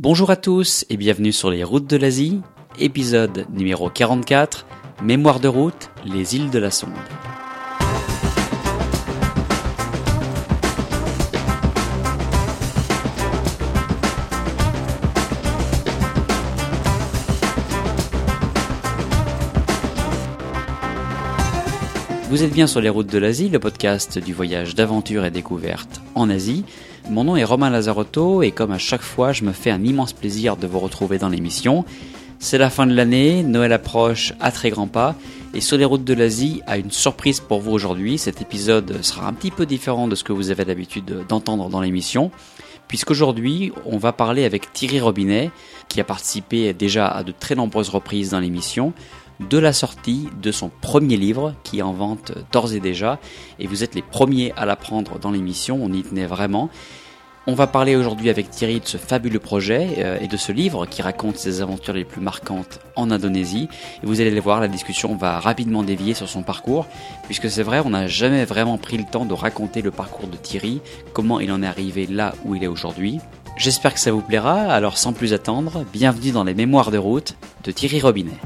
Bonjour à tous et bienvenue sur les routes de l'Asie, épisode numéro 44, Mémoire de route, les îles de la Sonde. Vous êtes bien sur les routes de l'Asie, le podcast du voyage d'aventure et découverte en Asie. Mon nom est Romain Lazarotto et comme à chaque fois, je me fais un immense plaisir de vous retrouver dans l'émission. C'est la fin de l'année, Noël approche à très grands pas et sur les routes de l'Asie a une surprise pour vous aujourd'hui. Cet épisode sera un petit peu différent de ce que vous avez l'habitude d'entendre dans l'émission puisqu'aujourd'hui on va parler avec Thierry Robinet qui a participé déjà à de très nombreuses reprises dans l'émission de la sortie de son premier livre qui est en vente d'ores et déjà et vous êtes les premiers à l'apprendre dans l'émission, on y tenait vraiment. On va parler aujourd'hui avec Thierry de ce fabuleux projet euh, et de ce livre qui raconte ses aventures les plus marquantes en Indonésie. Et vous allez le voir, la discussion va rapidement dévier sur son parcours, puisque c'est vrai, on n'a jamais vraiment pris le temps de raconter le parcours de Thierry, comment il en est arrivé là où il est aujourd'hui. J'espère que ça vous plaira, alors sans plus attendre, bienvenue dans les Mémoires de route de Thierry Robinet.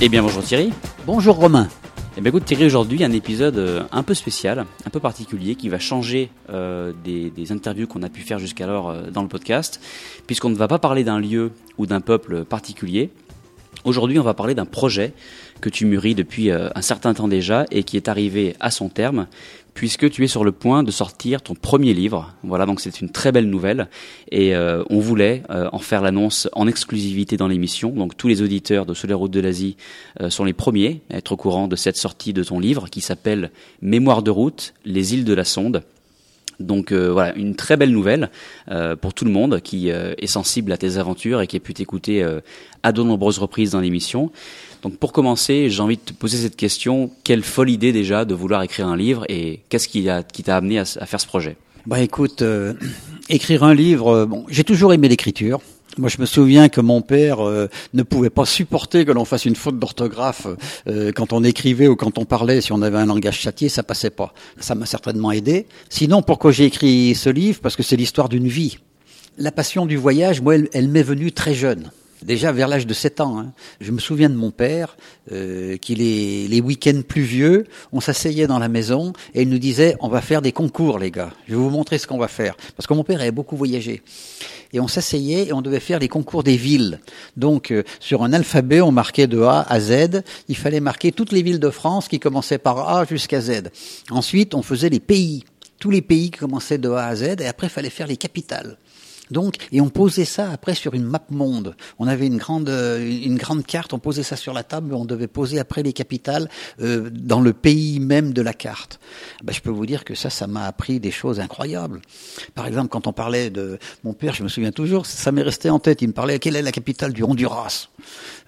Eh bien bonjour Thierry. Bonjour Romain. Eh bien écoute Thierry, aujourd'hui un épisode euh, un peu spécial, un peu particulier, qui va changer euh, des, des, interviews qu'on a pu faire jusqu'alors euh, dans le podcast, puisqu'on ne va pas parler d'un lieu ou d'un peuple particulier. Aujourd'hui on va parler d'un projet que tu mûris depuis euh, un certain temps déjà et qui est arrivé à son terme, puisque tu es sur le point de sortir ton premier livre. Voilà, donc c'est une très belle nouvelle et euh, on voulait euh, en faire l'annonce en exclusivité dans l'émission. Donc tous les auditeurs de Sur les routes de l'Asie euh, sont les premiers à être au courant de cette sortie de ton livre qui s'appelle Mémoire de route, les îles de la Sonde. Donc euh, voilà, une très belle nouvelle euh, pour tout le monde qui euh, est sensible à tes aventures et qui a pu t'écouter à de nombreuses reprises dans l'émission. Donc pour commencer, j'ai envie de te poser cette question quelle folle idée déjà de vouloir écrire un livre et qu'est-ce qui t'a qui amené à, à, faire ce projet? Bah écoute, écrire un livre, bon, j'ai toujours aimé l'écriture. Moi, je me souviens que mon père euh, ne pouvait pas supporter que l'on fasse une faute d'orthographe euh, quand on écrivait ou quand on parlait. Si on avait un langage châtié, ça passait pas. Ça m'a certainement aidé. Sinon, pourquoi j'ai écrit ce livre? Parce que c'est l'histoire d'une vie. La passion du voyage, moi, elle, elle m'est venue très jeune. Déjà vers l'âge de 7 ans, hein. je me souviens de mon père, euh, qui les, les week-ends pluvieux, on s'asseyait dans la maison et il nous disait on va faire des concours les gars, je vais vous montrer ce qu'on va faire. Parce que mon père avait beaucoup voyagé. Et on s'asseyait et on devait faire les concours des villes. Donc euh, sur un alphabet, on marquait de A à Z, il fallait marquer toutes les villes de France qui commençaient par A jusqu'à Z. Ensuite, on faisait les pays, tous les pays qui commençaient de A à Z et après il fallait faire les capitales. Donc, et on posait ça après sur une map monde. On avait une grande, une grande carte, on posait ça sur la table, on devait poser après les capitales euh, dans le pays même de la carte. Ben, je peux vous dire que ça, ça m'a appris des choses incroyables. Par exemple, quand on parlait de mon père, je me souviens toujours, ça m'est resté en tête. Il me parlait quelle est la capitale du Honduras?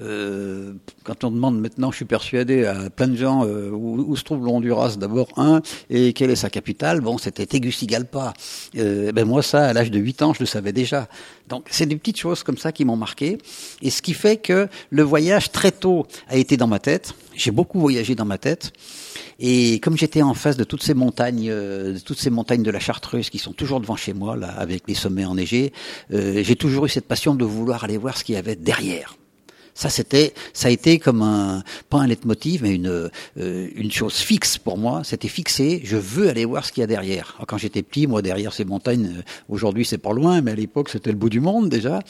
Euh, quand on demande maintenant, je suis persuadé à plein de gens euh, où, où, se trouve le Honduras d'abord un et quelle est sa capitale? Bon, c'était Tegucigalpa. Euh, ben moi, ça, à l'âge de 8 ans, je le savais déjà. Donc, c'est des petites choses comme ça qui m'ont marqué. Et ce qui fait que le voyage très tôt a été dans ma tête. J'ai beaucoup voyagé dans ma tête. Et comme j'étais en face de toutes ces montagnes, euh, de toutes ces montagnes de la Chartreuse qui sont toujours devant chez moi, là, avec les sommets enneigés, euh, j'ai toujours eu cette passion de vouloir aller voir ce qu'il y avait derrière. Ça, c'était, ça a été comme un, pas un leitmotiv, mais une, euh, une chose fixe pour moi. C'était fixé. Je veux aller voir ce qu'il y a derrière. Quand j'étais petit, moi, derrière ces montagnes, euh, aujourd'hui, c'est pas loin, mais à l'époque, c'était le bout du monde déjà.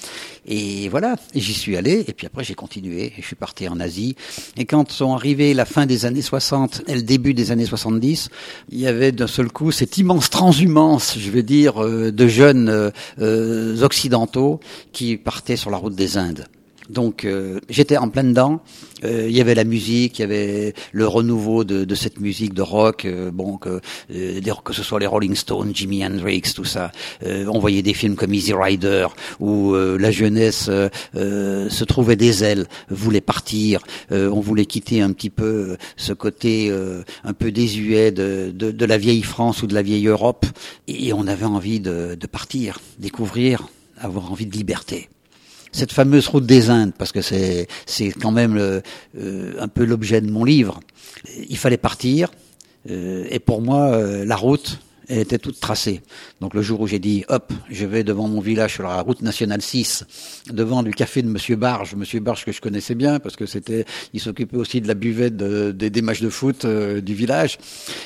Et voilà. J'y suis allé. Et puis après, j'ai continué. Je suis parti en Asie. Et quand sont arrivés la fin des années 60 et le début des années 70, il y avait d'un seul coup cette immense transhumance, je veux dire, euh, de jeunes euh, occidentaux qui partaient sur la route des Indes. Donc euh, j'étais en plein dedans. Euh, il y avait la musique, il y avait le renouveau de, de cette musique de rock. Euh, bon, que, que ce soit les Rolling Stones, Jimi Hendrix, tout ça. on voyait des films comme Easy Rider où la jeunesse se trouvait des ailes, voulait partir. on voulait quitter un petit peu ce côté un peu désuet de, la vieille France ou de la vieille Europe. Et on avait envie de partir, découvrir, avoir envie de liberté. Cette fameuse route des Indes, parce que c'est c'est quand même euh, un peu l'objet de mon livre. Il fallait partir, euh, et pour moi, euh, la route, elle était toute tracée. Donc le jour où j'ai dit, hop, je vais devant mon village sur la route nationale 6, devant du café de Monsieur Barge, Monsieur Barge que je connaissais bien parce que c'était, il s'occupait aussi de la buvette de, des matchs de foot euh, du village.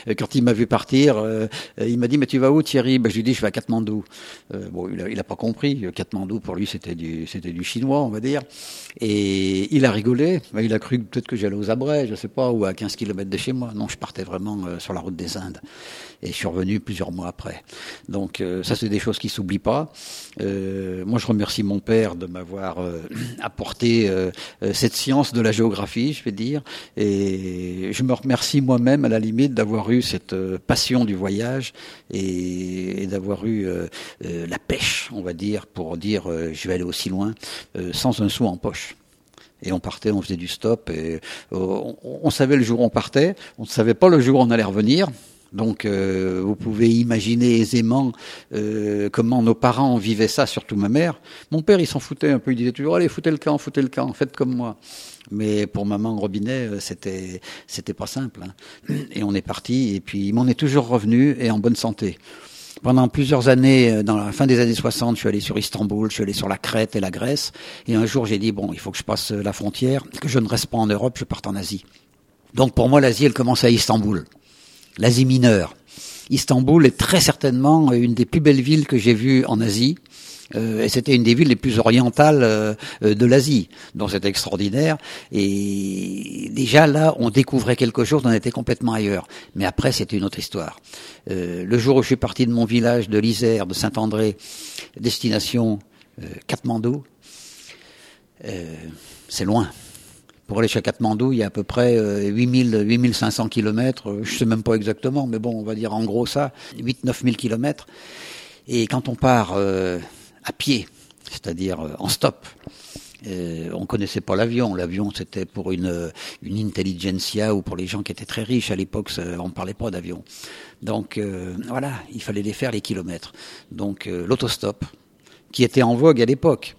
Et quand il m'a vu partir, euh, il m'a dit, mais tu vas où Thierry? Ben, Je lui dit, je vais à Katmandou. Euh, bon, il a, il a pas compris. Katmandou pour lui c'était du, c'était du chinois, on va dire. Et il a rigolé. Ben, il a cru peut-être que j'allais aux Abrets, je sais pas, ou à 15 km de chez moi. Non, je partais vraiment sur la route des Indes. Et je suis revenu plus plusieurs mois après. Donc euh, ça, c'est des choses qui s'oublient pas. Euh, moi, je remercie mon père de m'avoir euh, apporté cette science de la géographie, je vais dire, et je me remercie moi-même, à la limite, d'avoir eu cette passion du voyage et, d'avoir eu la pêche, on va dire, pour dire je vais aller aussi loin, sans un sou en poche et on partait, on faisait du stop et on, on, savait le jour où on partait, on ne savait pas le jour où on allait revenir. Donc euh, vous pouvez imaginer aisément euh, comment nos parents vivaient ça, surtout ma mère. Mon père, il s'en foutait un peu, il disait toujours allez, foutez le camp, foutez le camp, faites comme moi. Mais pour maman Robinet, euh, c'était c'était pas simple. Hein. Et on est parti, et puis on est toujours revenu et en bonne santé. Pendant plusieurs années, dans la fin des années 60, je suis allé sur Istanbul, je suis allé sur la Crète et la Grèce. Et un jour, j'ai dit, bon, il faut que je passe la frontière, que je ne reste pas en Europe, je parte en Asie. Donc pour moi, l'Asie, elle commence à Istanbul l'Asie mineure. Istanbul est très certainement une des plus belles villes que j'ai vues en Asie. Euh, et c'était une des villes les plus orientales euh, de l'Asie, donc c'était extraordinaire. Et déjà là, on découvrait quelque chose, on était complètement ailleurs. Mais après, c'était une autre histoire. Euh, le jour où je suis parti de mon village de l'Isère, de Saint-André, destination Katmandou, c'est loin. Pour aller chez Katmandou, il y a à peu près 8000, euh, 8500 kilomètres. Euh, je sais même pas exactement, mais bon, on va dire en gros ça, 8 9000 kilomètres. Et quand on part euh, à pied, c'est-à-dire en stop, euh, on connaissait pas l'avion. L'avion, c'était pour une, une intelligentsia ou pour les gens qui étaient très riches. À l'époque, on ne parlait pas d'avion. Donc voilà, il fallait les faire les kilomètres. Donc l'autostop, qui était en vogue à l'époque.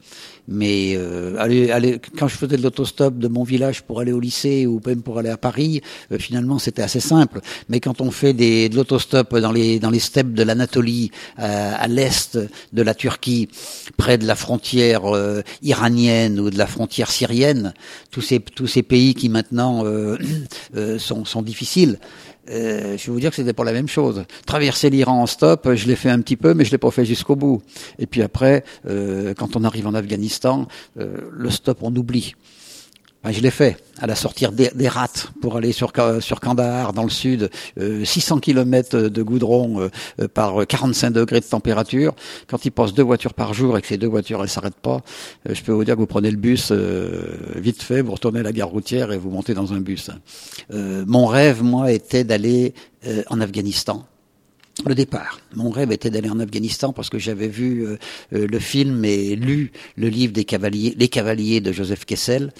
Mais euh, aller, aller, quand je faisais de l'autostop de mon village pour aller au lycée ou même pour aller à Paris, euh, finalement c'était assez simple. Mais quand on fait des, de l'autostop dans les dans les steppes de l'Anatolie, euh, à l'est de la Turquie, près de la frontière euh, iranienne ou de la frontière syrienne, tous ces tous ces pays qui maintenant sont, sont difficiles. Euh, je vais vous dire que c'était pas la même chose. Traverser l'Iran en stop, je l'ai fait un petit peu, mais je l'ai pas fait jusqu'au bout. Et puis après, euh, quand on arrive en Afghanistan, euh, le stop, on oublie. Je l'ai fait à la sortie des, des rats pour aller sur, sur Kandahar dans le sud, 600 km de goudron euh, par 45 degrés de température. Quand il passe deux voitures par jour et que ces deux voitures elles s'arrêtent pas, je peux vous dire que vous prenez le bus vite fait, vous retournez à la gare routière et vous montez dans un bus. mon rêve, moi, était d'aller en Afghanistan le départ. Mon rêve était d'aller en Afghanistan parce que j'avais vu le film et lu le livre des cavaliers, Les Cavaliers de Joseph Kessel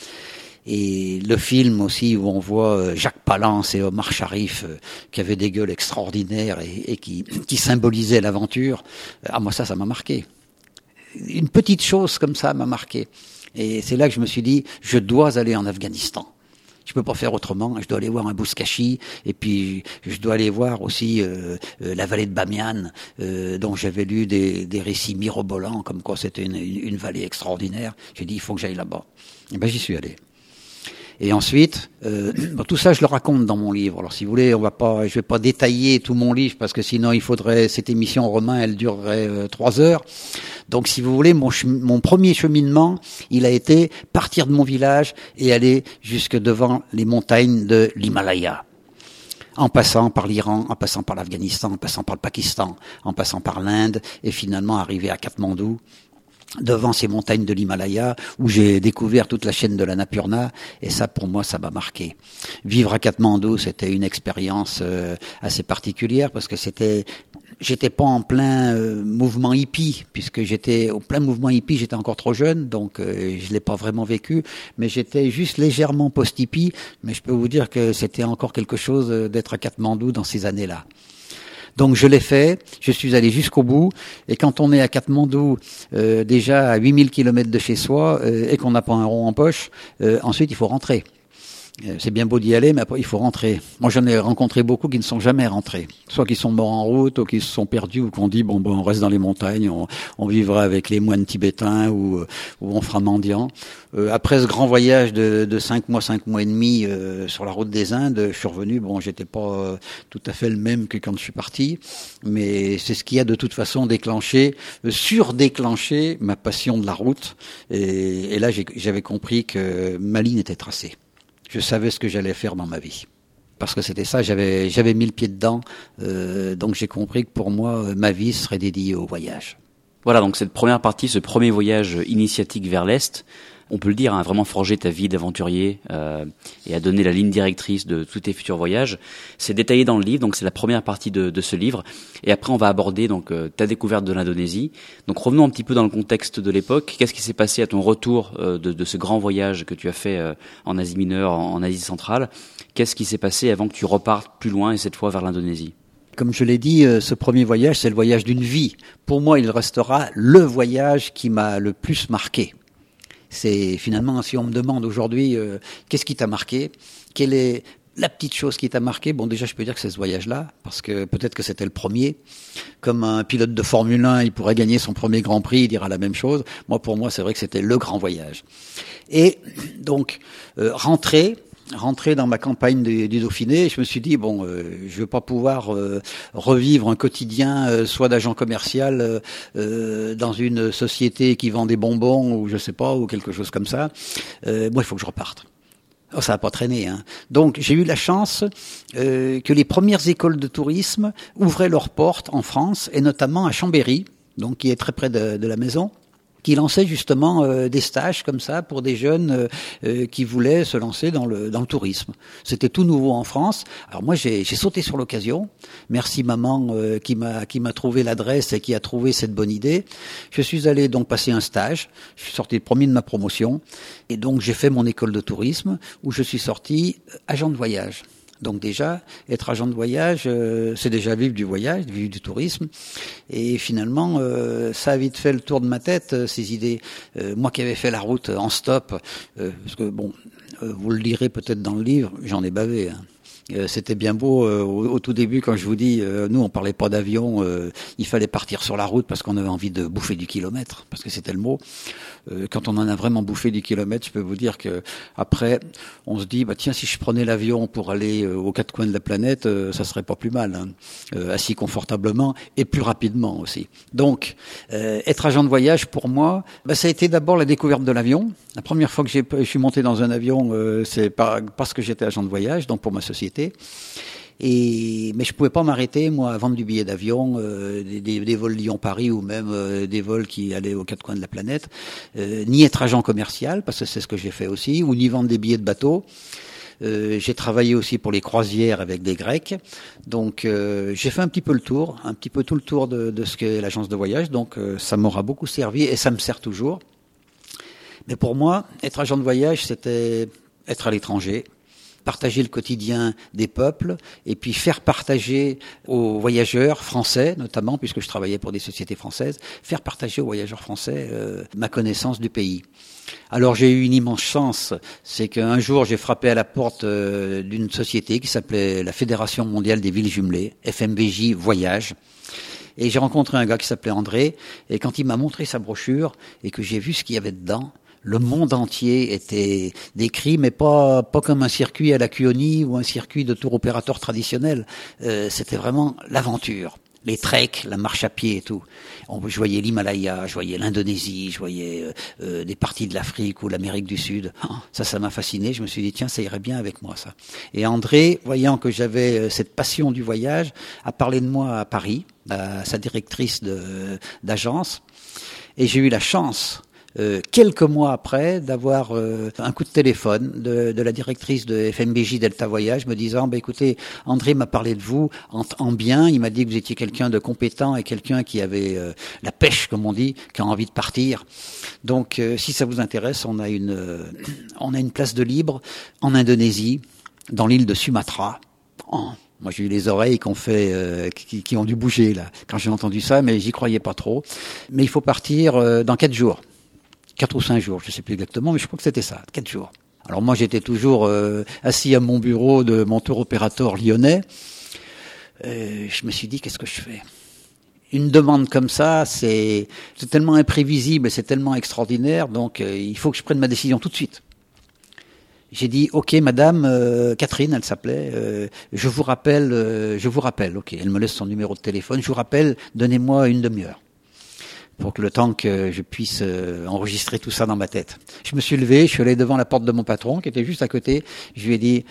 et le film aussi où on voit euh, Jacques Palance et Omar Sharif euh, qui avaient des gueules extraordinaires et, qui, qui symbolisaient l'aventure. Ah moi ça, ça m'a marqué. Une petite chose comme ça m'a marqué. Et c'est là que je me suis dit, je dois aller en Afghanistan. Je peux pas faire autrement. Je dois aller voir un Bouskashi et puis je dois aller voir aussi euh, la vallée de Bamiyan, dont j'avais lu des, des, récits mirobolants, comme quoi c'était une, une, vallée extraordinaire. J'ai dit il faut que j'aille là-bas. Et ben j'y suis allé. Et ensuite, euh, tout ça, je le raconte dans mon livre. Alors, si vous voulez, on va pas, je vais pas détailler tout mon livre parce que sinon, il faudrait cette émission Romain, elle durerait euh, trois heures. Donc, si vous voulez, mon, mon premier cheminement, il a été partir de mon village et aller jusque devant les montagnes de l'Himalaya en passant par l'Iran, en passant par l'Afghanistan, en passant par le Pakistan, en passant par l'Inde, et finalement arriver à Katmandou, devant ces montagnes de l'Himalaya où j'ai découvert toute la chaîne de la Napurna et ça pour moi ça m'a marqué. Vivre à Katmandou c'était une expérience euh, assez particulière parce que c'était j'étais pas en plein euh, mouvement hippie puisque j'étais au plein mouvement hippie j'étais encore trop jeune donc euh, je l'ai pas vraiment vécu mais j'étais juste légèrement post hippie mais je peux vous dire que c'était encore quelque chose d'être à Katmandou dans ces années-là. Donc je l'ai fait, je suis allé jusqu'au bout, et quand on est à Katmandou, euh, déjà à 8000 km de chez soi, euh, et qu'on n'a pas un rond en poche, euh, ensuite il faut rentrer. Euh, c'est bien beau d'y aller, mais après, il faut rentrer. Moi, j'en ai rencontré beaucoup qui ne sont jamais rentrés. Soit qui sont morts en route, ou qui se sont perdus, ou qu'on dit, bon, bon, on reste dans les montagnes, on, on vivra avec les moines tibétains, ou, euh, ou on fera mendiant. Euh, après ce grand voyage de, de cinq mois, cinq mois et demi euh, sur la route des Indes, je suis revenu, bon, j'étais pas euh, tout à fait le même que quand je suis parti, mais c'est ce qui a de toute façon déclenché, surdéclenché ma passion de la route. Et, et là, j'avais compris que ma ligne était tracée je savais ce que j'allais faire dans ma vie. Parce que c'était ça, j'avais j'avais mis le pied dedans, euh, donc j'ai compris que pour moi, ma vie serait dédiée au voyage. Voilà, donc cette première partie, ce premier voyage initiatique vers l'Est, on peut le dire, a vraiment forgé ta vie d'aventurier euh, et a donné la ligne directrice de tous tes futurs voyages. C'est détaillé dans le livre, donc c'est la première partie de, de, ce livre. Et après, on va aborder donc euh, ta découverte de l'Indonésie. Donc revenons un petit peu dans le contexte de l'époque. Qu'est-ce qui s'est passé à ton retour euh, de, de, ce grand voyage que tu as fait euh, en Asie mineure, en Asie centrale? Qu'est-ce qui s'est passé avant que tu repartes plus loin et cette fois vers l'Indonésie? Comme je l'ai dit, euh, ce premier voyage, c'est le voyage d'une vie. Pour moi, il restera le voyage qui m'a le plus marqué. C'est finalement, si on me demande aujourd'hui, euh, qu'est-ce qui t'a marqué? Quelle est la petite chose qui t'a marqué? Bon, déjà, je peux dire que c'est ce voyage-là, parce que peut-être que c'était le premier. Comme un pilote de Formule 1, il pourrait gagner son premier Grand Prix, il dira la même chose. Moi, pour moi, c'est vrai que c'était le grand voyage. Et donc, euh, rentrer, rentrer dans ma campagne du, Dauphiné, je me suis dit bon, euh, je veux pas pouvoir euh, revivre un quotidien euh, soit d'agent commercial euh, dans une société qui vend des bonbons ou je sais pas ou quelque chose comme ça. moi, il faut que je reparte. Oh, ça n'a pas traîné. Hein. Donc j'ai eu la chance que les premières écoles de tourisme ouvraient leurs portes en France et notamment à Chambéry, donc qui est très près de la maison qui lançait justement euh, des stages comme ça pour des jeunes euh, euh, qui voulaient se lancer dans le, dans le tourisme. C'était tout nouveau en France. Alors moi, j'ai sauté sur l'occasion. Merci maman qui m'a qui m'a trouvé l'adresse et qui a trouvé cette bonne idée. Je suis allé donc passer un stage. Je suis sorti le premier de ma promotion et donc j'ai fait mon école de tourisme où je suis sorti agent de voyage. Donc déjà, être agent de voyage, euh, c'est déjà vivre du voyage, vivre du tourisme. Et finalement, euh, ça a vite fait le tour de ma tête, euh, ces idées. moi qui avais fait la route en stop, parce que bon, vous le lirez peut-être dans le livre, j'en ai bavé. Hein. Euh, c'était bien beau euh, au, tout début quand je vous dis, euh, nous on parlait pas d'avion, il fallait partir sur la route parce qu'on avait envie de bouffer du kilomètre, parce que c'était le mot. quand on en a vraiment bouffé du kilomètre, je peux vous dire que après, on se dit, bah tiens, si je prenais l'avion pour aller aux quatre coins de la planète, ça serait pas plus mal, hein. assis confortablement et plus rapidement aussi. Donc, être agent de voyage pour moi, bah, ça a été d'abord la découverte de l'avion. La première fois que je suis monté dans un avion, c'est parce que j'étais agent de voyage, donc pour ma société et, mais je pouvais pas m'arrêter, moi, à vendre du billet d'avion, euh, des, vols Lyon-Paris ou même euh, des vols qui allaient aux quatre coins de la planète, euh, ni être agent commercial, parce que c'est ce que j'ai fait aussi, ou ni vendre des billets de bateau. J'ai travaillé aussi pour les croisières avec des Grecs, donc j'ai fait un petit peu le tour, un petit peu tout le tour de ce qu'est l'agence de voyage, donc ça m'aura beaucoup servi et ça me sert toujours. Mais pour moi, être agent de voyage, c'était être à l'étranger, partager le quotidien des peuples et puis faire partager aux voyageurs français, notamment puisque je travaillais pour des sociétés françaises, faire partager aux voyageurs français euh, ma connaissance du pays. Alors j'ai eu une immense chance, c'est qu'un jour j'ai frappé à la porte euh, d'une société qui s'appelait la Fédération mondiale des villes jumelées, FMVJ Voyage. Et j'ai rencontré un gars qui s'appelait André, et quand il m'a montré sa brochure et que j'ai vu ce qu'il y avait dedans, le monde entier était décrit, mais pas pas comme un circuit à la Cuoni ou un circuit de tour opérateur traditionnel. Euh, C'était vraiment l'aventure, les treks, la marche à pied et tout. On, je voyais l'Himalaya, je voyais l'Indonésie, je voyais euh, euh des parties de l'Afrique ou l'Amérique du Sud. Ah, ça, ça m'a fasciné. Je me suis dit tiens, ça irait bien avec moi ça. Et André, voyant que j'avais euh, cette passion du voyage, a parlé de moi à Paris, à sa directrice d'agence. Et j'ai eu la chance euh, quelques mois après d'avoir euh, un coup de téléphone de, de, la directrice de FMBJ Delta Voyage me disant bah, écoutez André m'a parlé de vous en, en bien. Il m'a dit que vous étiez quelqu'un de compétent et quelqu'un qui avait euh, la pêche comme on dit qui a envie de partir. Donc euh, si ça vous intéresse on a une euh, on a une place de libre en Indonésie dans l'île de Sumatra. En Moi, j'ai eu les oreilles fait, euh, qui, qui, ont dû bouger là quand j'ai entendu ça, mais j'y croyais pas trop. Mais il faut partir euh, dans quatre jours, quatre ou cinq jours, je sais plus exactement, mais je crois que c'était ça, quatre jours. Alors moi, j'étais toujours euh, assis à mon bureau de mon tour opérateur lyonnais. je me suis dit, qu'est-ce que je fais? Une demande comme ça, c'est tellement imprévisible, c'est tellement extraordinaire, donc il faut que je prenne ma décision tout de suite. J'ai dit OK madame euh, Catherine, elle s'appelait. Euh, je vous rappelle, euh, je vous rappelle. OK, elle me laisse son numéro de téléphone. Je vous rappelle, donnez-moi une demi-heure pour que le temps que je puisse enregistrer tout ça dans ma tête. Je me suis levé, je suis allé devant la porte de mon patron qui était juste à côté. Je lui ai dit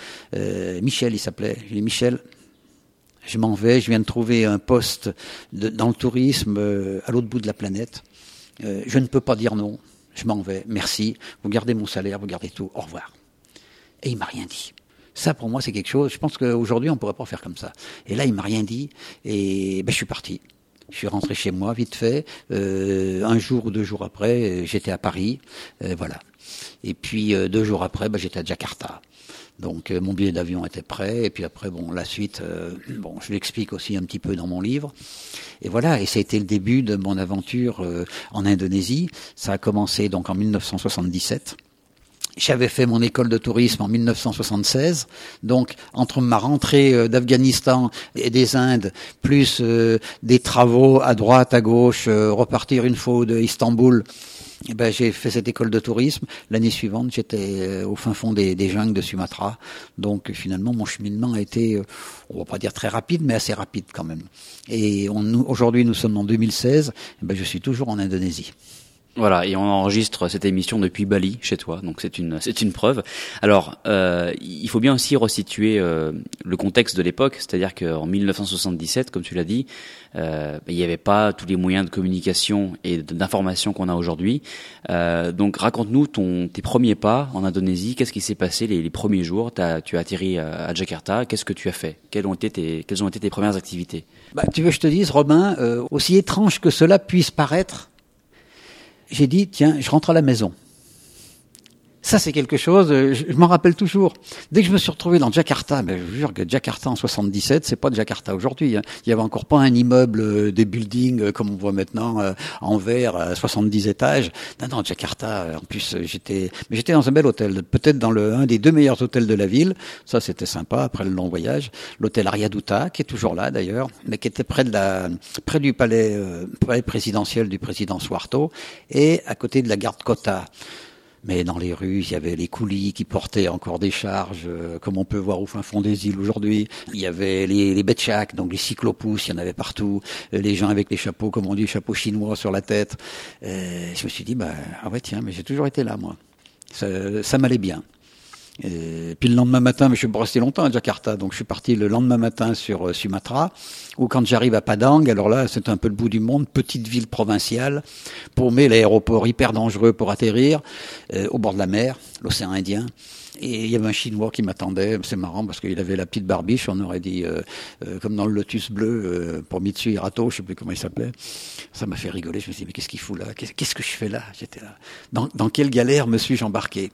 Michel, il s'appelait. Je lui ai dit Michel, je m'en vais. Je viens de trouver un poste dans le tourisme à l'autre bout de la planète. je ne peux pas dire non. Je m'en vais. Merci. Vous gardez mon salaire, vous gardez tout. Au revoir et il m'a rien dit. Ça, pour moi, c'est quelque chose. Je pense qu'aujourd'hui, on pourrait pas faire comme ça. Et là, il m'a rien dit, et ben, je suis parti. Je suis rentré chez moi vite fait. Euh, un jour ou deux jours après, j'étais à Paris, euh, voilà. Et puis euh, deux jours après, ben, j'étais à Jakarta. Donc mon billet d'avion était prêt. Et puis après, bon, la suite, bon, je l'explique aussi un petit peu dans mon livre. Et voilà. Et ça a été le début de mon aventure en Indonésie. Ça a commencé donc en 1977. J'avais fait mon école de tourisme en 1976, donc entre ma rentrée euh, d'Afghanistan et des Indes, plus euh, des travaux à droite, à gauche, euh, repartir une fois de Istanbul, eh ben, j'ai fait cette école de tourisme. L'année suivante, j'étais au fin fond des, des, jungles de Sumatra. Donc finalement, mon cheminement a été, on va pas dire très rapide, mais assez rapide quand même. Et aujourd'hui, nous sommes en 2016. Eh ben, je suis toujours en Indonésie. Voilà, et on enregistre cette émission depuis Bali, chez toi, donc c'est une c'est une preuve. Alors, euh, il faut bien aussi resituer euh, le contexte de l'époque, c'est-à-dire qu'en 1977, comme tu l'as dit, euh, il n'y avait pas tous les moyens de communication et d'information qu'on a aujourd'hui. Euh, donc, raconte-nous ton tes premiers pas en Indonésie. Qu'est-ce qui s'est passé les, premiers jours? As, Tu as atterri à Jakarta. Qu'est-ce que tu as fait? Quelles ont été tes quelles ont été tes premières activités? Bah, Tu veux que je te dise, Robin, euh, aussi étrange que cela puisse paraître j'ai dit, tiens, je rentre à la maison. Ça, c'est quelque chose, euh, je, m'en rappelle toujours. Dès que je me suis retrouvé dans Jakarta, ben, je vous jure que Jakarta en 77, c'est pas Jakarta aujourd'hui. Hein. Il y avait encore pas un immeuble, euh, des buildings euh, comme on voit maintenant en verre à 70 étages. Non, non, Jakarta. En plus, j'étais, mais j'étais dans un bel hôtel, peut-être dans le un des deux meilleurs hôtels de la ville. Ça, c'était sympa après le long voyage. L'hôtel Ariaduta, qui est toujours là d'ailleurs, mais qui était près de la, près du palais, palais présidentiel du président Suarto et à côté de la garde Kota. Mais dans les rues, il y avait les coulis qui portaient encore des charges, euh, comme on peut voir au fin fond des îles aujourd'hui. Il y avait les, les donc les cyclopousses, il y en avait partout. Euh, les gens avec les chapeaux, comme on dit, chapeaux chinois sur la tête. Euh, je me suis dit, bah, ah ouais, tiens, mais j'ai toujours été là, moi. Ça, ça m'allait bien. Puis le lendemain matin, mais je suis resté longtemps à Jakarta, donc je suis parti le lendemain matin sur euh, Sumatra, où quand j'arrive à Padang, alors là c'est un peu le bout du monde, petite ville provinciale, paumée, l'aéroport hyper dangereux pour atterrir, euh, au bord de la mer, l'océan Indien. Et il y avait un Chinois qui m'attendait. C'est marrant parce qu'il avait la petite barbiche. On aurait dit euh, comme dans le Lotus bleu pour Mitsu Hirato, je sais plus comment il s'appelait. Ça m'a fait rigoler. Je me suis dit mais qu'est-ce qu'il fout là? Qu'est-ce que je fais là? J'étais là. Dans, dans quelle galère me suis-je embarqué?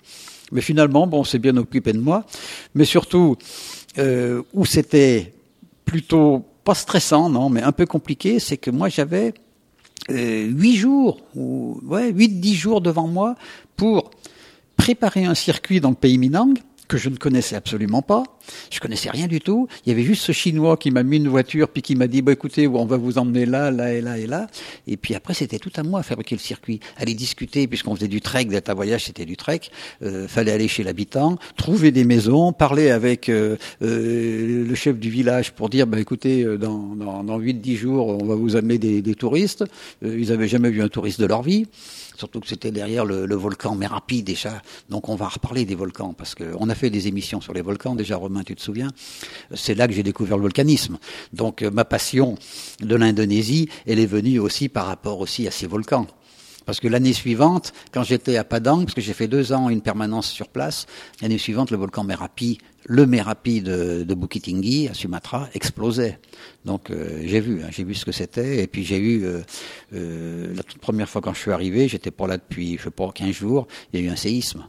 Mais finalement, bon, c'est bien occupé de moi. Mais surtout, euh, où c'était plutôt pas stressant, non, mais un peu compliqué, c'est que moi j'avais euh, huit jours, ou ouais, huit dix jours devant moi pour préparer un circuit dans le pays Minang que je ne connaissais absolument pas. Je connaissais rien du tout. Il y avait juste ce Chinois qui m'a mis une voiture puis qui m'a dit bah écoutez on va vous emmener là, là et là et là. Et puis après c'était tout à moi à fabriquer le circuit, aller discuter puisqu'on faisait du trek, d'être à voyage c'était du trek. Euh, fallait aller chez l'habitant, trouver des maisons, parler avec euh, euh, le chef du village pour dire bah écoutez euh, dans dans, dans 8-10 jours on va vous amener des, touristes. Ils avaient jamais vu un touriste de leur vie surtout que c'était derrière le, le, volcan Merapi déjà. Donc on va reparler des volcans parce qu'on a fait des émissions sur les volcans déjà, Romain, tu te souviens C'est là que j'ai découvert le volcanisme. Donc euh, ma passion de l'Indonésie, elle est venue aussi par rapport aussi à ces volcans. Parce que l'année suivante, quand j'étais à Padang, parce que j'ai fait deux ans une permanence sur place, l'année suivante, le volcan Merapi, le Merapi de, de à Sumatra, explosait. Donc euh, j'ai vu, hein, j'ai vu ce que c'était. Et puis j'ai eu, euh, la toute première fois quand je suis arrivé, j'étais pas là depuis, je sais pas, 15 jours, il y a eu un séisme.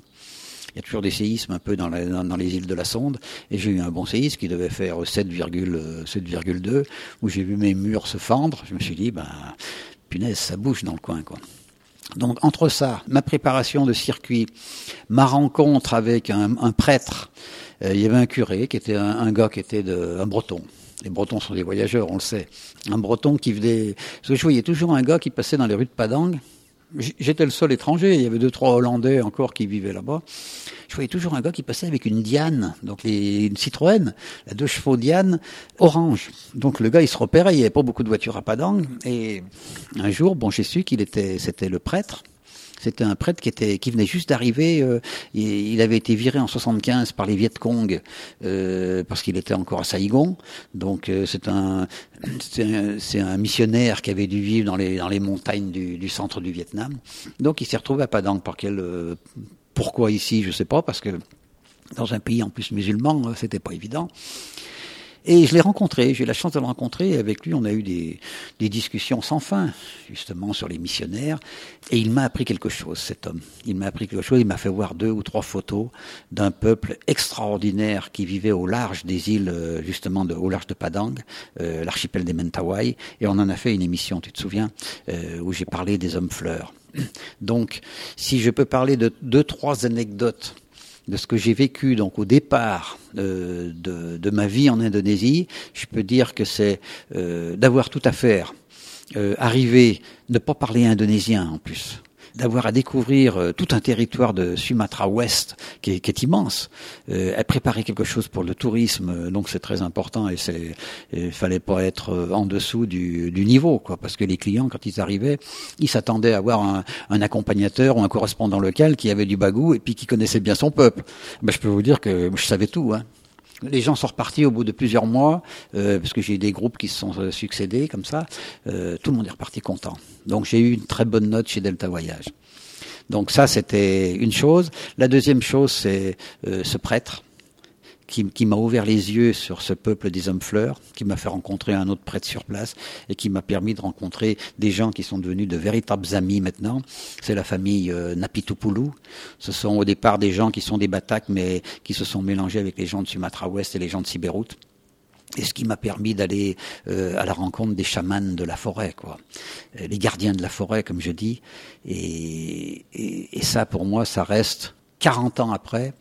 Il y a toujours des séismes un peu dans, les îles de la Sonde. Et j'ai eu un bon séisme qui devait faire 7,2, où j'ai vu mes murs se fendre. Je me suis dit, ben, punaise, ça bouge dans le coin. Donc entre ça, ma préparation de circuit, ma rencontre avec un, prêtre, euh, il y avait un curé qui était un, gars qui était un breton. Les Bretons sont des voyageurs, on le sait. Un Breton qui venait, parce que je voyais toujours un gars qui passait dans les rues de Padang. J'étais le seul étranger. Il y avait deux trois Hollandais encore qui vivaient là-bas. Je voyais toujours un gars qui passait avec une Diane, donc les, une Citroën, la deux chevaux Diane orange. Donc le gars il se repérait. Il n'y avait pas beaucoup de voitures à Padang. Et un jour, bon, j'ai su qu'il était, c'était le prêtre c'était un prêtre qui était qui venait juste d'arriver. Euh, il, avait été viré en 75 par les Viet Cong euh, parce qu'il était encore à Saigon. Donc euh, c'est un c'est un, missionnaire qui avait dû vivre dans les dans les montagnes du, du centre du Vietnam. Donc il s'est retrouvé à Padang. Par quel euh, pourquoi ici, je sais pas, parce que dans un pays en plus musulman, euh, c'était pas évident. Et je l'ai rencontré, j'ai eu la chance de le rencontrer. Avec lui, on a eu des, des discussions sans fin, justement, sur les missionnaires. Et il m'a appris quelque chose, cet homme. Il m'a appris quelque chose. Il m'a fait voir deux ou trois photos d'un peuple extraordinaire qui vivait au large des îles, euh, justement, au large de Padang, euh, l'archipel des Mentawai. Et on en a fait une émission, tu te souviens, euh, où j'ai parlé des hommes fleurs. Donc, si je peux parler de deux, trois anecdotes de ce que j'ai vécu donc au départ euh, de, ma vie en Indonésie, je peux dire que c'est euh, d'avoir tout à faire, euh, arriver, ne pas parler indonésien en plus, d'avoir à découvrir euh, tout un territoire de Sumatra Ouest qui est, qui est immense, euh, à préparer quelque chose pour le tourisme, euh, donc c'est très important et c'est il fallait pas être euh, en dessous du, du, niveau quoi, parce que les clients quand ils arrivaient, ils s'attendaient à avoir un, un, accompagnateur ou un correspondant local qui avait du bagou et puis qui connaissait bien son peuple. Ben, je peux vous dire que je savais tout. Hein. Les gens sont repartis au bout de plusieurs mois, euh, parce que j'ai eu des groupes qui se sont euh, succédés comme ça. Euh, tout le monde est reparti content. Donc j'ai eu une très bonne note chez Delta Voyage. Donc ça, c'était une chose. La deuxième chose, c'est ce prêtre qui, qui m'a ouvert les yeux sur ce peuple des hommes fleurs, qui m'a fait rencontrer un autre prêtre sur place et qui m'a permis de rencontrer des gens qui sont devenus de véritables amis maintenant. C'est la famille euh. Ce sont au départ des gens qui sont des Batak mais qui se sont mélangés avec les gens de Sumatra Ouest et les gens de Sibéroute et ce qui m'a permis d'aller euh, à la rencontre des chamans de la forêt, quoi, euh, les gardiens de la forêt, comme je dis. Et, et, et ça, pour moi, ça reste 40 ans après,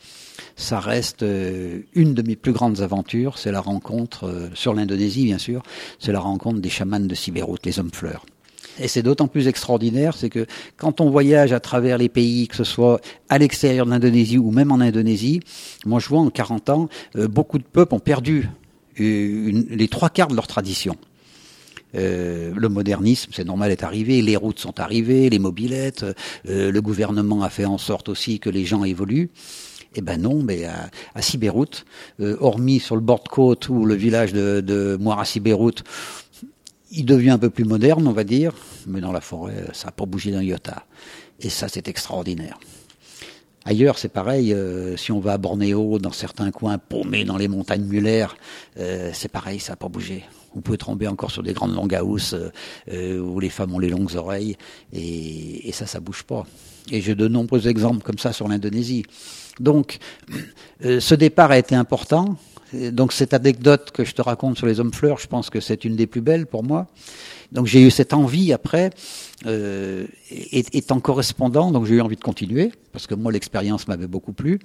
ça reste euh, une de mes plus grandes aventures. C'est la rencontre euh, sur l'Indonésie, bien sûr. C'est la rencontre des chamans de Sibéroute, les hommes fleurs. Et c'est d'autant plus extraordinaire, c'est que quand on voyage à travers les pays, que ce soit à l'extérieur de l'Indonésie ou même en Indonésie, moi je vois en 40 ans, euh, beaucoup de peuples ont perdu les trois quarts de leur tradition. Euh, le modernisme, c'est normal, est arrivé, les routes sont arrivées, les mobilettes, euh, le gouvernement a fait en sorte aussi que les gens évoluent. Eh ben non, mais à, à Sibéroute, euh, hormis sur le bord de côte ou le village de, de Moira il devient un peu plus moderne, on va dire, mais dans la forêt, ça n'a pas bougé d'un iota. Et ça, c'est extraordinaire. Ailleurs, c'est pareil. Si on va à Bornéo, dans certains coins paumés dans les montagnes euh, c'est pareil, ça n'a pas bougé. Vous pouvez tomber encore sur des grandes longahousses euh, où les femmes ont les longues oreilles, et, et ça, ça bouge pas. Et j'ai de nombreux exemples comme ça sur l'Indonésie. Donc, euh, ce départ a été important. Donc, cette anecdote que je te raconte sur les hommes fleurs, je pense que c'est une des plus belles pour moi. Donc, j'ai eu cette envie après, euh, étant correspondant, donc j'ai eu envie de continuer, parce que moi, l'expérience m'avait beaucoup plu.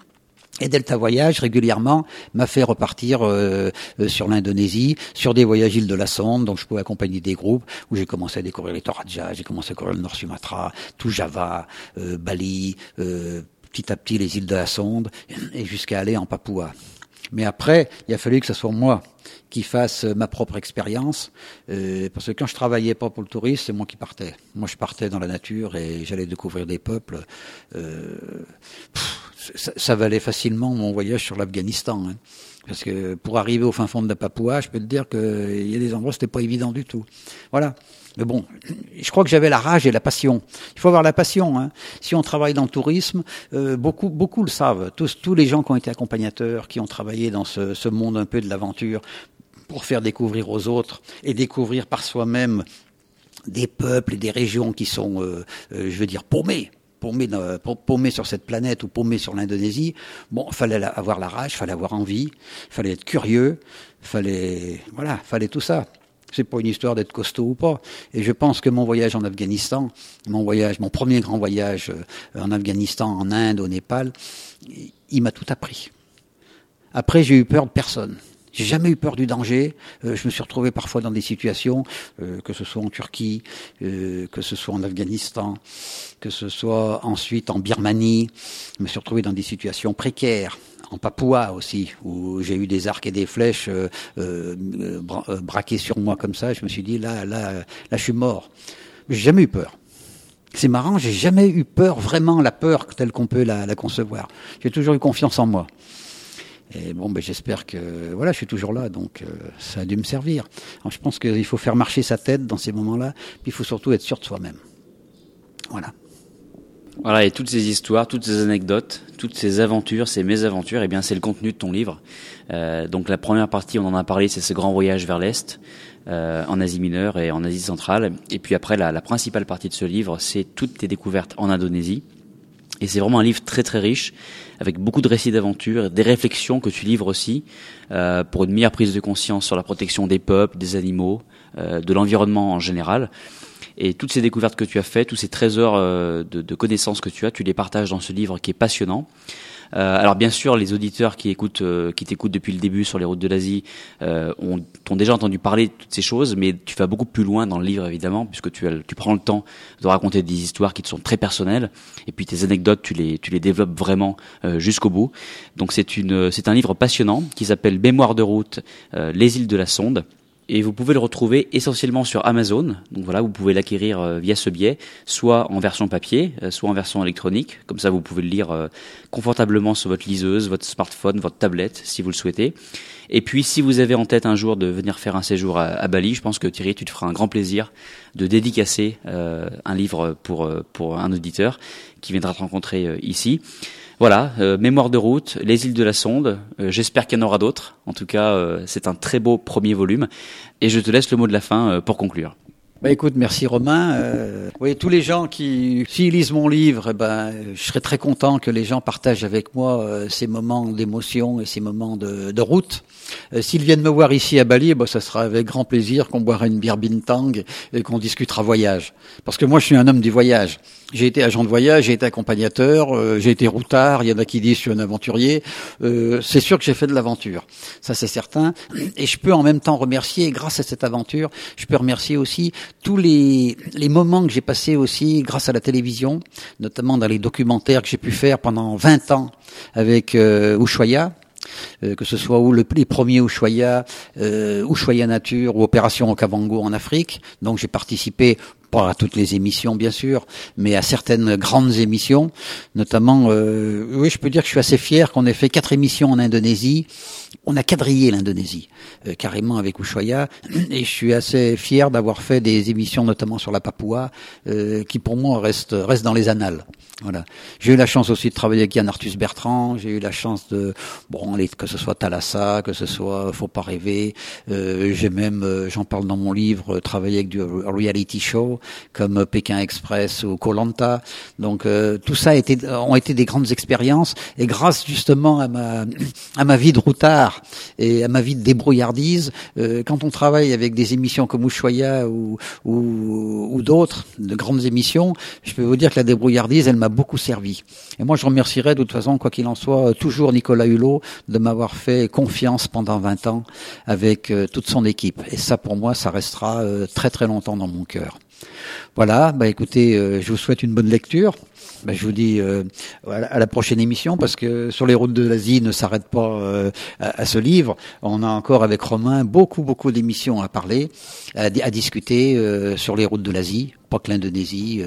Et Delta Voyage régulièrement m'a fait repartir euh, sur l'Indonésie, sur des voyages îles de la Sonde, donc je pouvais accompagner des groupes où j'ai commencé à découvrir les Toraja, j'ai commencé à découvrir le Nord Sumatra, tout Java, euh, Bali, euh, petit à petit les îles de la Sonde, et jusqu'à aller en Papouas. Mais après, il a fallu que ce soit moi qui fasse ma propre expérience, euh, parce que quand je travaillais pas pour le tourisme, c'est moi qui partais. Moi, je partais dans la nature et j'allais découvrir des peuples. Euh, ça, valait facilement mon voyage sur l'Afghanistan. Hein. Parce que pour arriver au fin fond de la Papouas, je peux te dire qu'il y a des endroits c'était pas évident du tout. Voilà. Mais bon, je crois que j'avais la rage et la passion. Il faut avoir la passion. Hein. Si on travaille dans le tourisme, euh, beaucoup, le savent. Tous, les gens qui ont été accompagnateurs, qui ont travaillé dans ce, monde un peu de l'aventure, pour faire découvrir aux autres et découvrir par soi-même des peuples et des régions qui sont, euh, euh, je veux dire, paumés paumé, paumé sur cette planète ou paumé sur l'Indonésie, bon, fallait avoir la rage, fallait avoir envie, fallait être curieux, fallait, voilà, fallait tout ça. C'est pas une histoire d'être costaud ou pas. Et je pense que mon voyage en Afghanistan, mon voyage, mon premier grand voyage euh, en Afghanistan, en Inde, au Népal, il m'a tout appris. Après, j'ai eu peur de personne. J'ai jamais eu peur du danger. Euh, je me suis retrouvé parfois dans des situations, euh, que ce soit en Turquie, que ce soit en Afghanistan, que ce soit ensuite en Birmanie. Je me suis retrouvé dans des situations précaires. En Papouas aussi, où j'ai eu des arcs et des flèches braqués sur moi comme ça. Je me suis dit là, là, là, je suis mort. J'ai jamais eu peur. C'est marrant, j'ai jamais eu peur, vraiment la peur telle qu'on peut la, concevoir. J'ai toujours eu confiance en moi. Et bon, ben, j'espère que voilà, je suis toujours là, donc euh, ça a dû me servir. Je pense qu'il faut faire marcher sa tête dans ces moments-là, puis il faut surtout être sûr de soi-même. Voilà. Voilà, et toutes ces histoires, toutes ces anecdotes, toutes ces aventures, ces mésaventures, eh bien, c'est le contenu de ton livre. Euh, donc la première partie, on en a parlé, c'est ce grand voyage vers l'est, euh, en Asie mineure et en Asie centrale. Et puis après, la, la principale partie de ce livre, c'est toutes tes découvertes en Indonésie. Et c'est vraiment un livre très très riche, avec beaucoup de récits d'aventures, des réflexions que tu livres aussi, euh, pour une meilleure prise de conscience sur la protection des peuples, des animaux, euh, de l'environnement en général. Et toutes ces découvertes que tu as faites, tous ces trésors euh, de, connaissances que tu as, tu les partages dans ce livre qui est passionnant. Euh, alors bien sûr, les auditeurs qui écoutent, euh, qui t'écoutent depuis le début sur les routes de l'Asie, euh, ont, ont, déjà entendu parler de toutes ces choses, mais tu vas beaucoup plus loin dans le livre évidemment, puisque tu, as, tu prends le temps de raconter des histoires qui te sont très personnelles, et puis tes anecdotes, tu les, tu les développes vraiment jusqu'au bout. Donc c'est une, c'est un livre passionnant qui s'appelle Mémoire de route, les îles de la Sonde et vous pouvez le retrouver essentiellement sur Amazon. Donc voilà, vous pouvez l'acquérir euh, via ce biais, soit en version papier, euh, soit en version électronique. Comme ça, vous pouvez le lire euh, confortablement sur votre liseuse, votre smartphone, votre tablette, si vous le souhaitez. Et puis, si vous avez en tête un jour de venir faire un séjour à, Bali, je pense que Thierry, tu te feras un grand plaisir de dédicacer un livre pour pour un auditeur qui viendra te rencontrer ici. Voilà, euh, mémoire de route, les îles de la Sonde. Euh, j'espère qu'il y en aura d'autres. En tout cas, euh, c'est un très beau premier volume. Et je te laisse le mot de la fin pour conclure. Bah écoute, merci Romain. oui, tous les gens qui, s'ils lisent mon livre, eh ben, je serais très content que les gens partagent avec moi ces moments d'émotion et ces moments de, de route. s'ils viennent me voir ici à Bali, eh ben, ça sera avec grand plaisir qu'on boira une bière bintang et qu'on discutera voyage. Parce que moi, je suis un homme du voyage. J'ai été agent de voyage, j'ai été accompagnateur, euh, j'ai été routard. Il y en a qui disent je suis un aventurier. Euh, c'est sûr que j'ai fait de l'aventure, ça c'est certain. Et je peux en même temps remercier, grâce à cette aventure, je peux remercier aussi tous les, les moments que j'ai passés aussi grâce à la télévision, notamment dans les documentaires que j'ai pu faire pendant 20 ans avec euh, euh, que ce soit où le, les premiers Ushuaïa, euh, Nature ou Opération Okavango en Afrique. Donc j'ai participé pas à toutes les émissions bien sûr, mais à certaines grandes émissions, notamment, euh, oui, je peux dire que je suis assez fier qu'on ait fait quatre émissions en Indonésie. On a quadrillé l'Indonésie euh, carrément avec Ushuaia, et je suis assez fier d'avoir fait des émissions notamment sur la Papouas, euh, qui pour moi restent reste dans les annales. Voilà. J'ai eu la chance aussi de travailler avec Yann Arthus Bertrand. J'ai eu la chance de bon, que ce soit Thalassa, que ce soit Faut pas rêver. Euh, j'ai même, euh, j'en parle dans mon livre, travaillé avec du reality show comme Pékin Express ou Colanta. Donc euh, tout ça a été, ont été des grandes expériences et grâce justement à ma à ma vie de routard et à ma vie de débrouillardise, euh, quand on travaille avec des émissions comme Ushuaia ou d'autres, de grandes émissions, je peux vous dire que la débrouillardise, elle m'a beaucoup servi. Et moi, je remercierai de toute façon, quoi qu'il en soit, toujours Nicolas Hulot de m'avoir fait confiance pendant 20 ans avec euh, toute son équipe. Et ça, pour moi, ça restera très très longtemps dans mon cœur. Voilà, bah écoutez, euh, je vous souhaite une bonne lecture. Bah, je vous dis euh, à la prochaine émission parce que sur les routes de l'Asie ne s'arrête pas euh, à, ce livre. On a encore avec Romain beaucoup beaucoup d'émissions à parler, à, discuter sur les routes de l'Asie, pas que l'Indonésie.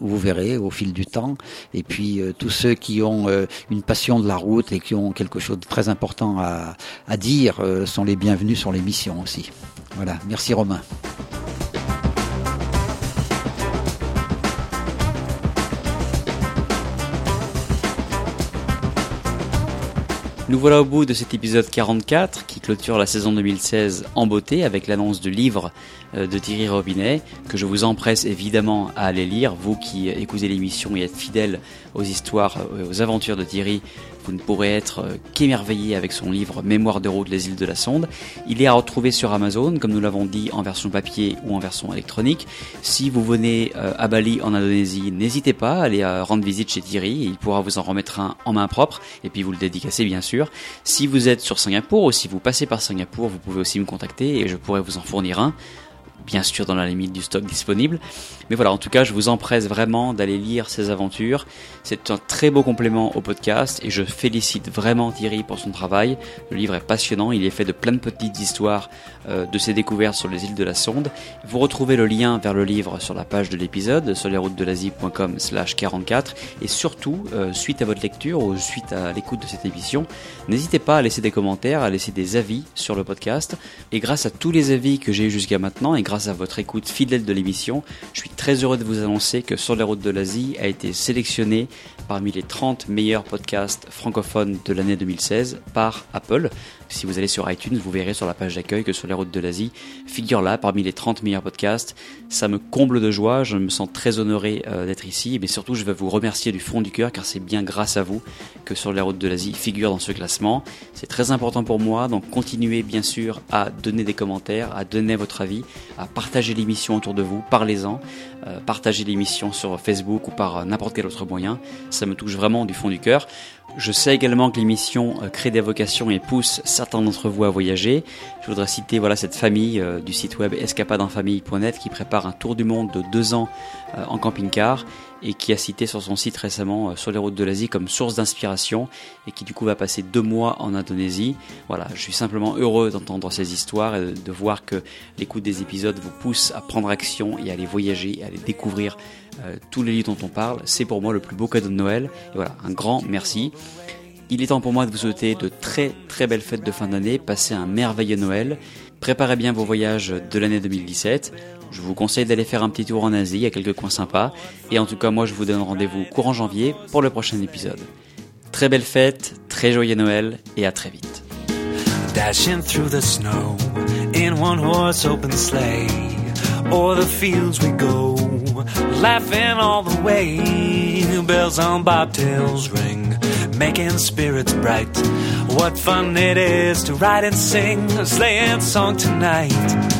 vous verrez au fil du temps. Et puis tous ceux qui ont une passion de la route et qui ont quelque chose de très important à, à dire sont les bienvenus sur l'émission aussi. Voilà, merci Romain. Nous voilà au bout de cet épisode 44 qui clôture la saison 2016 en beauté avec l'annonce du livre euh, de Thierry Robinet que je vous empresse évidemment à aller lire. Vous qui écoutez l'émission et êtes fidèles aux histoires, et aux aventures de Thierry, vous ne pourrez être euh, qu'émerveillé avec son livre Mémoire de route les îles de la Sonde. Il est à retrouver sur Amazon, comme nous l'avons dit, en version papier ou en version électronique. Si vous venez euh, à Bali en Indonésie, n'hésitez pas à aller rendre visite chez Thierry. Il pourra vous en remettre un en main propre et puis vous le dédicacer bien sûr. Si vous êtes sur Singapour ou si vous passez par Singapour, vous pouvez aussi me contacter et je pourrai vous en fournir un bien sûr dans la limite du stock disponible. Mais voilà, en tout cas, je vous empresse vraiment d'aller lire ces aventures. C'est un très beau complément au podcast et je félicite vraiment Thierry pour son travail. Le livre est passionnant, il est fait de plein de petites histoires de ses découvertes sur les îles de la Sonde. Vous retrouvez le lien vers le livre sur la page de l'épisode sur lesroutesdelasie.com slash 44 et surtout, euh, suite à votre lecture ou suite à l'écoute de cette émission, n'hésitez pas à laisser des commentaires, à laisser des avis sur le podcast. Et grâce à tous les avis que j'ai eu jusqu'à maintenant et grâce à votre écoute fidèle de l'émission, je suis très heureux de vous annoncer que Sur les routes de l'Asie a été sélectionné parmi les 30 meilleurs podcasts francophones de l'année 2016 par Apple. Si vous allez sur iTunes, vous verrez sur la page d'accueil que Sur les routes de l'Asie figure là parmi les 30 meilleurs podcasts. Ça me comble de joie, je me sens très honoré euh, d'être ici, mais surtout je veux vous remercier du fond du cœur car c'est bien grâce à vous que Sur les routes de l'Asie figure dans ce classement. C'est très important pour moi, donc continuez bien sûr à donner des commentaires, à donner votre avis, à partager l'émission autour de vous, parlez-en, euh, partagez l'émission sur Facebook ou par n'importe quel autre moyen. Ça me touche vraiment du fond du cœur. Je sais également que l'émission euh, crée des vocations et pousse certains d'entre vous à voyager. Je voudrais citer voilà cette famille euh, du site web escapadeinfamille.net qui prépare un tour du monde de deux ans euh, en camping-car et qui a cité sur son site récemment sur les routes de l'Asie comme source d'inspiration et qui du coup va passer deux mois en Indonésie. Voilà, je suis simplement heureux d'entendre ces histoires et de voir que l'écoute des épisodes vous pousse à prendre action et à aller voyager et à aller découvrir euh, tous les livres dont on parle. C'est pour moi le plus beau cadeau de Noël. Et voilà, un grand merci. Il est temps pour moi de vous souhaiter de très très belles fêtes de fin d'année. Passez un merveilleux Noël. Préparez bien vos voyages de l'année 2017. Je vous conseille d'aller faire un petit tour en Asie, il y a quelques coins sympas. Et en tout cas, moi, je vous donne rendez-vous courant janvier pour le prochain épisode. Très belle fête, très joyeux Noël et à très vite. Dashing through the snow in one horse open sleigh, o'er the fields we go. laughing all the way. Bells on bobtails ring, making spirits bright. What fun it is to ride and sing a sleighing song tonight.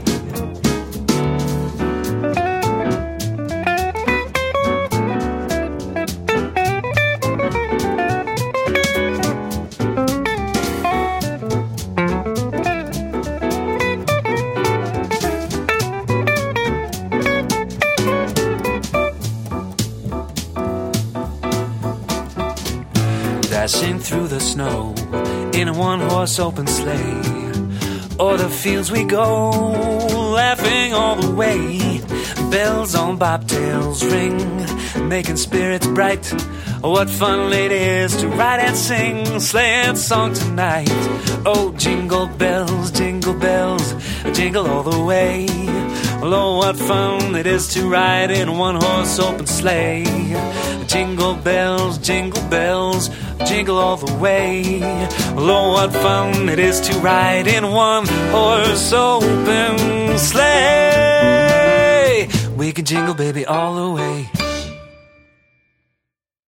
In a one horse open sleigh. O'er the fields we go, laughing all the way. Bells on bobtails ring, making spirits bright. What fun it is to ride and sing sleighing song tonight. Oh, jingle bells, jingle bells, jingle all the way. Oh, what fun it is to ride in a one horse open sleigh. Jingle bells, jingle bells, jingle all the way. Oh, what fun it is to ride in one horse open sleigh. We can jingle, baby, all the way.